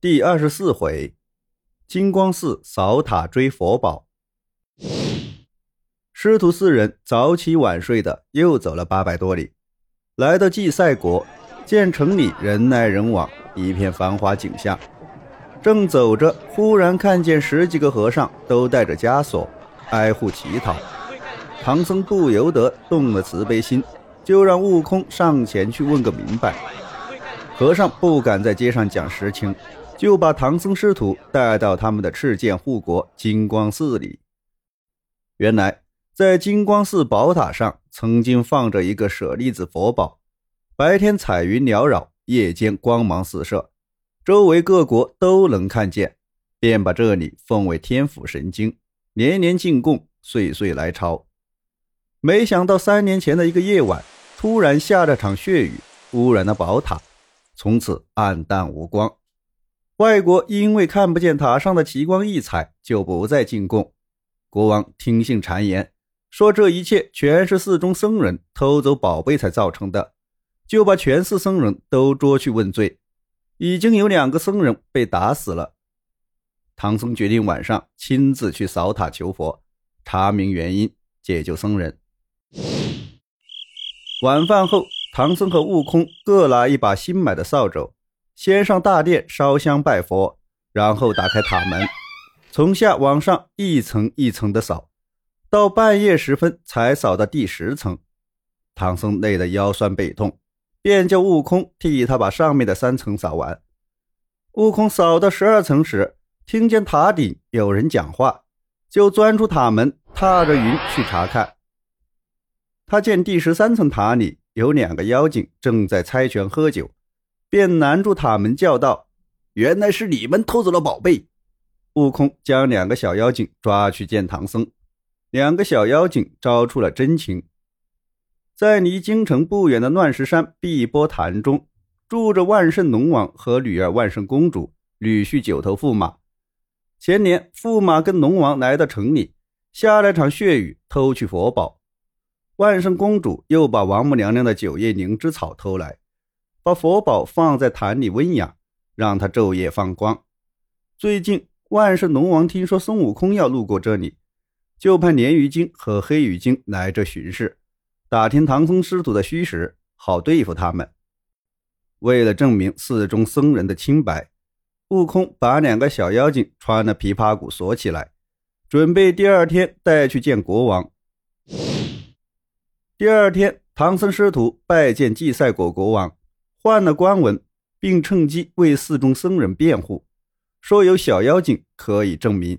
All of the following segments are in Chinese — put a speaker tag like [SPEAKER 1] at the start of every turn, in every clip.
[SPEAKER 1] 第二十四回，金光寺扫塔追佛宝。师徒四人早起晚睡的，又走了八百多里，来到祭赛国，见城里人来人往，一片繁华景象。正走着，忽然看见十几个和尚都带着枷锁，挨户乞讨。唐僧不由得动了慈悲心，就让悟空上前去问个明白。和尚不敢在街上讲实情。就把唐僧师徒带到他们的赤剑护国金光寺里。原来，在金光寺宝塔上曾经放着一个舍利子佛宝，白天彩云缭绕，夜间光芒四射，周围各国都能看见，便把这里奉为天府神经，年年进贡，岁岁来朝。没想到三年前的一个夜晚，突然下了场血雨，污染了宝塔，从此暗淡无光。外国因为看不见塔上的奇光异彩，就不再进贡。国王听信谗言，说这一切全是寺中僧人偷走宝贝才造成的，就把全寺僧人都捉去问罪。已经有两个僧人被打死了。唐僧决定晚上亲自去扫塔求佛，查明原因，解救僧人。晚饭后，唐僧和悟空各拿一把新买的扫帚。先上大殿烧香拜佛，然后打开塔门，从下往上一层一层的扫，到半夜时分才扫到第十层。唐僧累得腰酸背痛，便叫悟空替他把上面的三层扫完。悟空扫到十二层时，听见塔顶有人讲话，就钻出塔门，踏着云去查看。他见第十三层塔里有两个妖精正在猜拳喝酒。便拦住塔门，叫道：“原来是你们偷走了宝贝！”悟空将两个小妖精抓去见唐僧。两个小妖精招出了真情，在离京城不远的乱石山碧波潭中，住着万圣龙王和女儿万圣公主、女婿九头驸马。前年，驸马跟龙王来到城里，下了场血雨，偷去佛宝。万圣公主又把王母娘娘的九叶灵芝草偷来。把佛宝放在坛里温养，让它昼夜放光。最近万圣龙王听说孙悟空要路过这里，就派鲶鱼精和黑鱼精来这巡视，打听唐僧师徒的虚实，好对付他们。为了证明寺中僧人的清白，悟空把两个小妖精穿了琵琶骨锁起来，准备第二天带去见国王。第二天，唐僧师徒拜见祭赛国国王。换了官文，并趁机为寺中僧人辩护，说有小妖精可以证明。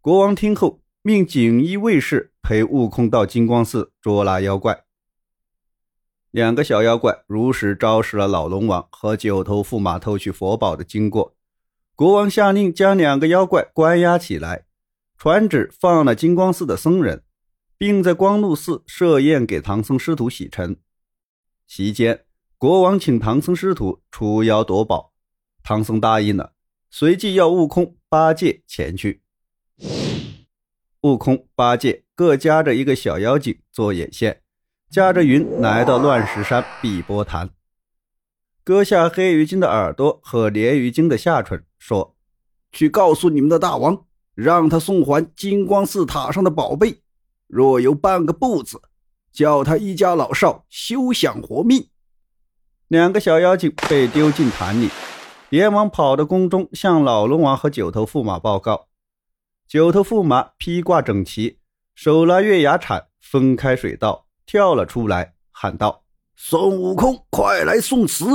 [SPEAKER 1] 国王听后，命锦衣卫士陪悟空到金光寺捉拿妖怪。两个小妖怪如实昭示了老龙王和九头驸马偷取佛宝的经过。国王下令将两个妖怪关押起来，传旨放了金光寺的僧人，并在光禄寺设宴给唐僧师徒洗尘。席间。国王请唐僧师徒出妖夺宝，唐僧答应了，随即要悟空、八戒前去。悟空、八戒各夹着一个小妖精做眼线，驾着云来到乱石山碧波潭，割下黑鱼精的耳朵和鲢鱼精的下唇，说：“去告诉你们的大王，让他送还金光寺塔上的宝贝，若有半个不字，叫他一家老少休想活命。”两个小妖精被丢进潭里，连忙跑到宫中，向老龙王和九头驸马报告。九头驸马披挂整齐，手拿月牙铲，分开水道，跳了出来，喊道：“孙悟空，快来送死！”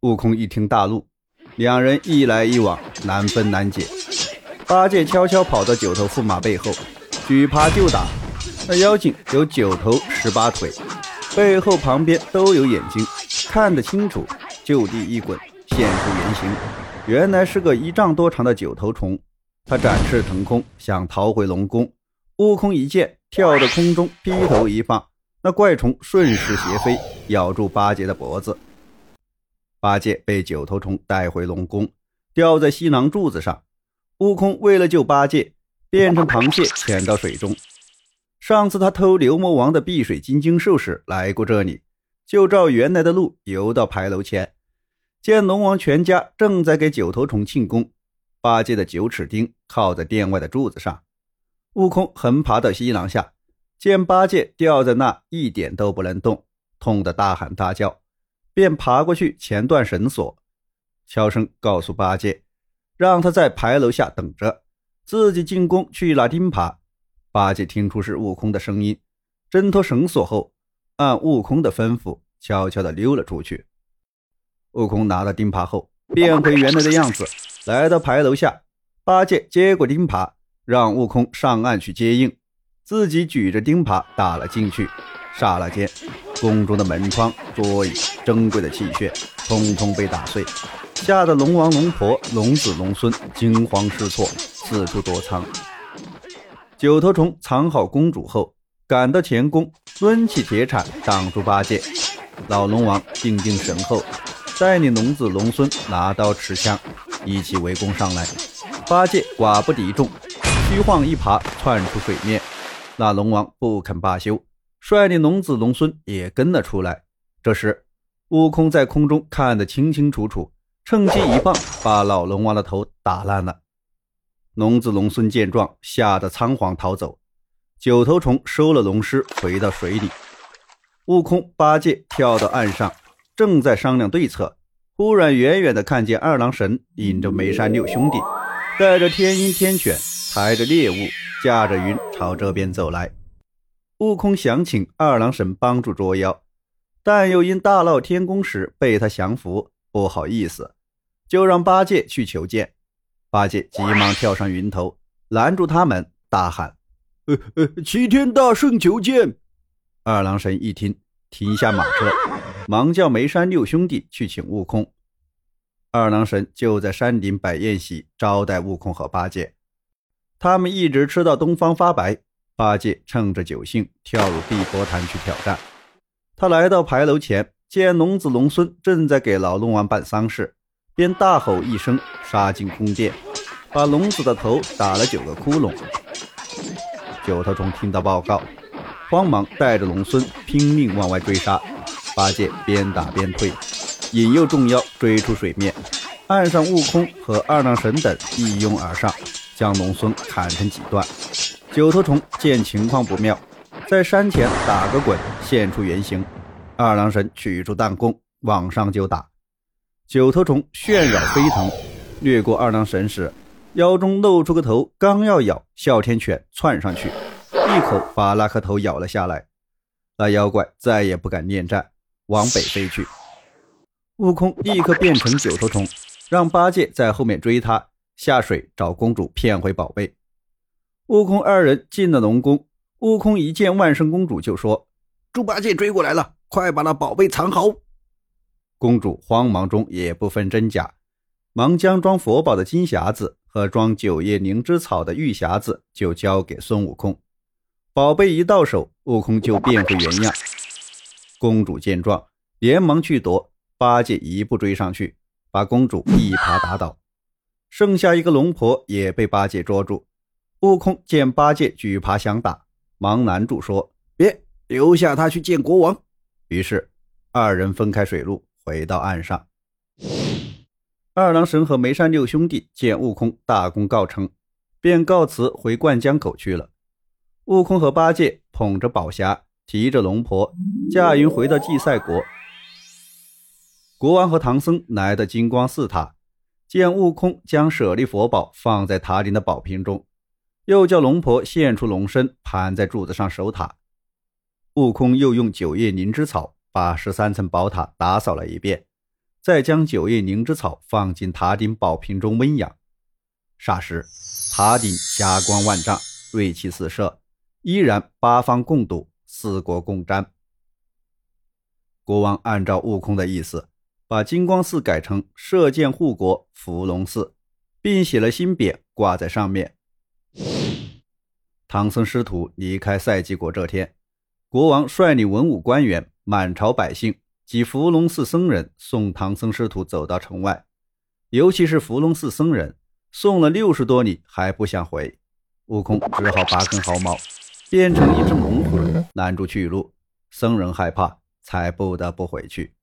[SPEAKER 1] 悟空一听大怒，两人一来一往，难分难解。八戒悄悄跑到九头驸马背后，举耙就打。那妖精有九头十八腿，背后旁边都有眼睛。看得清楚，就地一滚，现出原形，原来是个一丈多长的九头虫。他展翅腾空，想逃回龙宫。悟空一见，跳到空中，劈头一放，那怪虫顺势斜飞，咬住八戒的脖子。八戒被九头虫带回龙宫，吊在西廊柱子上。悟空为了救八戒，变成螃蟹潜到水中。上次他偷牛魔王的碧水金睛兽时来过这里。就照原来的路游到牌楼前，见龙王全家正在给九头虫庆功，八戒的九齿钉靠在殿外的柱子上，悟空横爬到西廊下，见八戒吊在那一点都不能动，痛得大喊大叫，便爬过去钳断绳索，悄声告诉八戒，让他在牌楼下等着，自己进宫去拿钉耙。八戒听出是悟空的声音，挣脱绳索后，按悟空的吩咐，悄悄地溜了出去。悟空拿到钉耙后，变回原来的样子，来到牌楼下。八戒接过钉耙，让悟空上岸去接应，自己举着钉耙打了进去。刹那间，宫中的门窗、桌椅、珍贵的器械，通通被打碎，吓得龙王、龙婆、龙子、龙孙惊慌失措，四处躲藏。九头虫藏好公主后，赶到前宫，抡起铁铲挡住八戒。老龙王定定神后，带领龙子龙孙拿刀持枪，一起围攻上来。八戒寡不敌众，虚晃一爬窜出水面。那龙王不肯罢休，率领龙子龙孙也跟了出来。这时，悟空在空中看得清清楚楚，趁机一棒把老龙王的头打烂了。龙子龙孙见状，吓得仓皇逃走。九头虫收了龙尸，回到水里。悟空、八戒跳到岸上，正在商量对策，忽然远远的看见二郎神引着梅山六兄弟，带着天鹰天犬，抬着猎物，驾着云朝这边走来。悟空想请二郎神帮助捉妖，但又因大闹天宫时被他降服，不好意思，就让八戒去求见。八戒急忙跳上云头，拦住他们，大喊：“
[SPEAKER 2] 呃呃，齐天大圣求见！”
[SPEAKER 1] 二郎神一听，停下马车，忙叫梅山六兄弟去请悟空。二郎神就在山顶摆宴席招待悟空和八戒。他们一直吃到东方发白。八戒趁着酒兴，跳入碧波潭去挑战。他来到牌楼前，见龙子龙孙正在给老龙王办丧事，便大吼一声，杀进宫殿。把龙子的头打了九个窟窿。九头虫听到报告，慌忙带着龙孙拼命往外追杀。八戒边打边退，引诱众妖追出水面。岸上悟空和二郎神等一拥而上，将龙孙砍成几段。九头虫见情况不妙，在山前打个滚，现出原形。二郎神取出弹弓，往上就打。九头虫炫扰飞腾，掠过二郎神时。腰中露出个头，刚要咬，哮天犬窜上去，一口把那颗头咬了下来。那妖怪再也不敢恋战，往北飞去。悟空立刻变成九头虫，让八戒在后面追他，下水找公主骗回宝贝。悟空二人进了龙宫，悟空一见万圣公主就说：“
[SPEAKER 2] 猪八戒追过来了，快把那宝贝藏好。”
[SPEAKER 1] 公主慌忙中也不分真假，忙将装佛宝的金匣子。和装九叶灵芝草的玉匣子就交给孙悟空，宝贝一到手，悟空就变回原样。公主见状，连忙去夺，八戒一步追上去，把公主一耙打倒。剩下一个龙婆也被八戒捉住。悟空见八戒举耙想打，忙拦住说：“
[SPEAKER 2] 别，留下他去见国王。”
[SPEAKER 1] 于是二人分开水路，回到岸上。二郎神和梅山六兄弟见悟空大功告成，便告辞回灌江口去了。悟空和八戒捧着宝匣，提着龙婆，驾云回到祭赛国。国王和唐僧来到金光寺塔，见悟空将舍利佛宝放在塔顶的宝瓶中，又叫龙婆现出龙身，盘在柱子上守塔。悟空又用九叶灵芝草把十三层宝塔打扫了一遍。再将九叶灵芝草放进塔顶宝瓶中温养，霎时塔顶霞光万丈，锐气四射，依然八方共睹，四国共瞻。国王按照悟空的意思，把金光寺改成射箭护国伏龙寺，并写了新匾挂在上面。唐僧师徒离开赛季国这天，国王率领文武官员、满朝百姓。及伏龙寺僧人送唐僧师徒走到城外，尤其是伏龙寺僧人送了六十多里还不想回，悟空只好拔根毫毛，变成一只猛虎拦住去路。僧人害怕，才不得不回去。